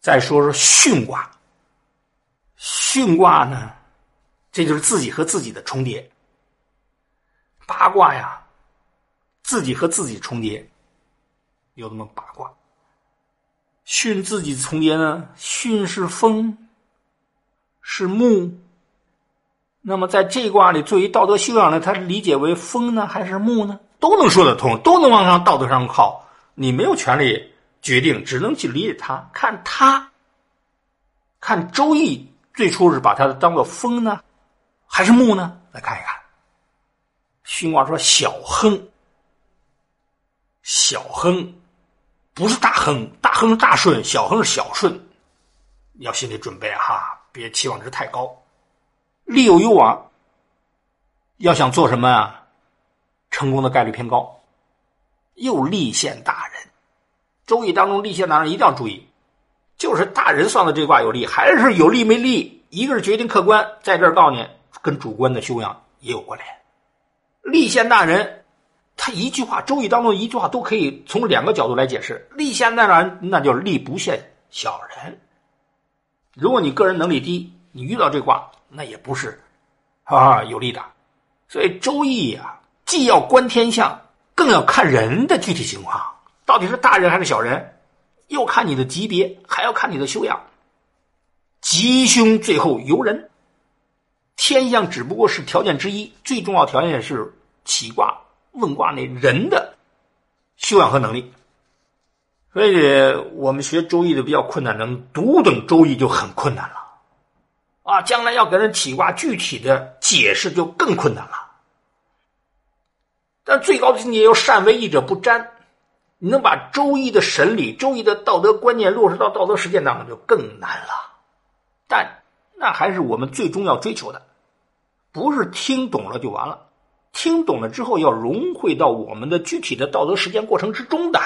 再说说巽卦，巽卦呢，这就是自己和自己的重叠。八卦呀，自己和自己重叠，有那么八卦。巽自己重叠呢，巽是风，是木。那么在这卦里，作为道德修养呢，他理解为风呢，还是木呢？都能说得通，都能往上道德上靠。你没有权利决定，只能去理解他，看他。看《周易》，最初是把它当做风呢，还是木呢？来看一看。巽卦说：“小亨，小亨，不是大亨，大亨是大顺，小亨是小顺，要心理准备哈，别期望值太高。利有攸往，要想做什么啊，成功的概率偏高。又立宪大人，《周易》当中立宪大人一定要注意，就是大人算的这卦有利，还是有利没利？一个是决定客观，在这儿告诉你，跟主观的修养也有关联。立宪大人，他一句话，《周易》当中一句话都可以从两个角度来解释。立宪大人，那叫立不限小人。如果你个人能力低，你遇到这卦，那也不是啊有利的。所以《周易》啊，既要观天象。更要看人的具体情况，到底是大人还是小人，又看你的级别，还要看你的修养。吉凶最后由人，天象只不过是条件之一，最重要条件是起卦问卦那人的修养和能力。所以我们学周易的比较困难，能读懂周易就很困难了啊！将来要给人起卦具体的解释就更困难了。但最高的境界要善为义者不沾，你能把《周易》的神理、《周易》的道德观念落实到道德实践当中，就更难了。但那还是我们最终要追求的，不是听懂了就完了，听懂了之后要融汇到我们的具体的道德实践过程之中的。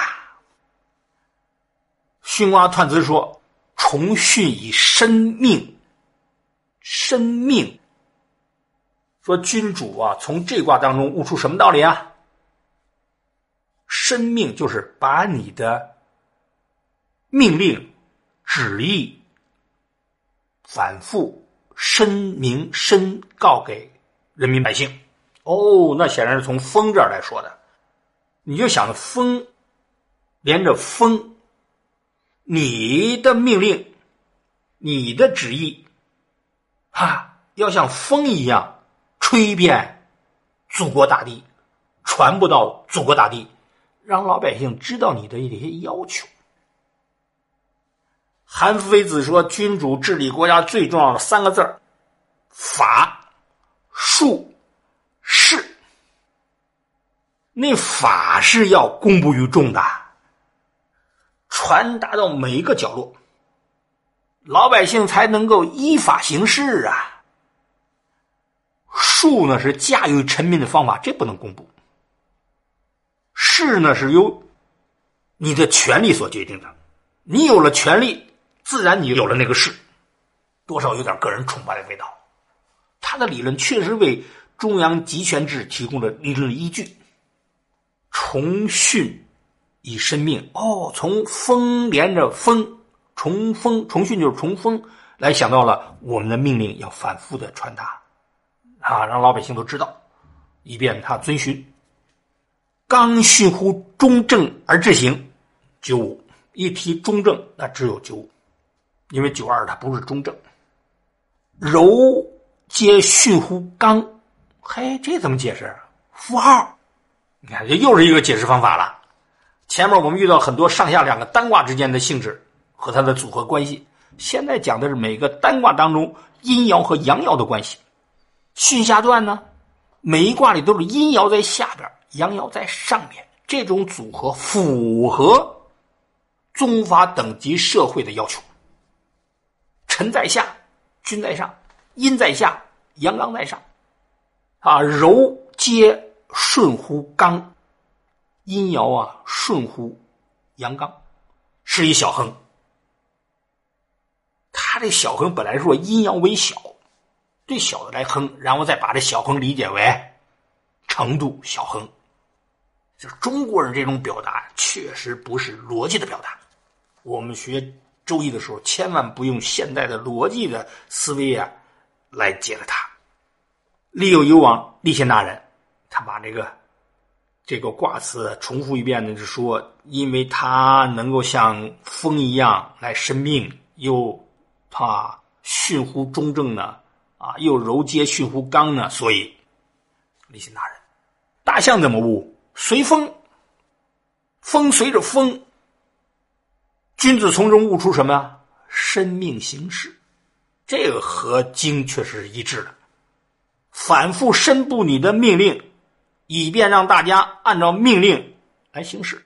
巽卦彖辞说：“重巽以生命，生命。”说君主啊，从这卦当中悟出什么道理啊？生命就是把你的命令、旨意反复申明、申告给人民百姓。哦，那显然是从风这儿来说的。你就想着风连着风，你的命令、你的旨意，啊，要像风一样。吹遍祖国大地，传播到祖国大地，让老百姓知道你的一些要求。韩非子说：“君主治理国家最重要的三个字，法、术、势。那法是要公布于众的，传达到每一个角落，老百姓才能够依法行事啊。”术呢是驾驭臣民的方法，这不能公布。势呢是由你的权力所决定的，你有了权力，自然你有了那个势，多少有点个人崇拜的味道。他的理论确实为中央集权制提供了理论依据。重训以生命，哦，从风连着风，重风重训就是重风，来想到了我们的命令要反复的传达。啊，让老百姓都知道，以便他遵循。刚训乎中正而治行，九五一提中正，那只有九五，因为九二它不是中正。柔皆训乎刚，嘿，这怎么解释？符号，你看，这又是一个解释方法了。前面我们遇到很多上下两个单卦之间的性质和它的组合关系，现在讲的是每个单卦当中阴爻和阳爻的关系。巽下段呢，每一卦里都是阴爻在下边，阳爻在上面，这种组合符合宗法等级社会的要求。臣在下，君在上；阴在下，阳刚在上。啊，柔皆顺乎刚，阴爻啊顺乎阳刚，是一小亨。他这小亨本来说阴爻为小。对小的来哼，然后再把这小亨理解为程度小亨，中国人这种表达确实不是逻辑的表达。我们学周易的时候，千万不用现代的逻辑的思维啊来解了它。利有攸往，立宪大人，他把这个这个卦辞重复一遍呢，是说，因为他能够像风一样来生命，又啊驯乎中正呢，啊又柔接驯乎刚呢，所以立宪大人。大象怎么悟？随风，风随着风。君子从中悟出什么呀？生命形式，这个和经确实是一致的。反复申布你的命令，以便让大家按照命令来行事。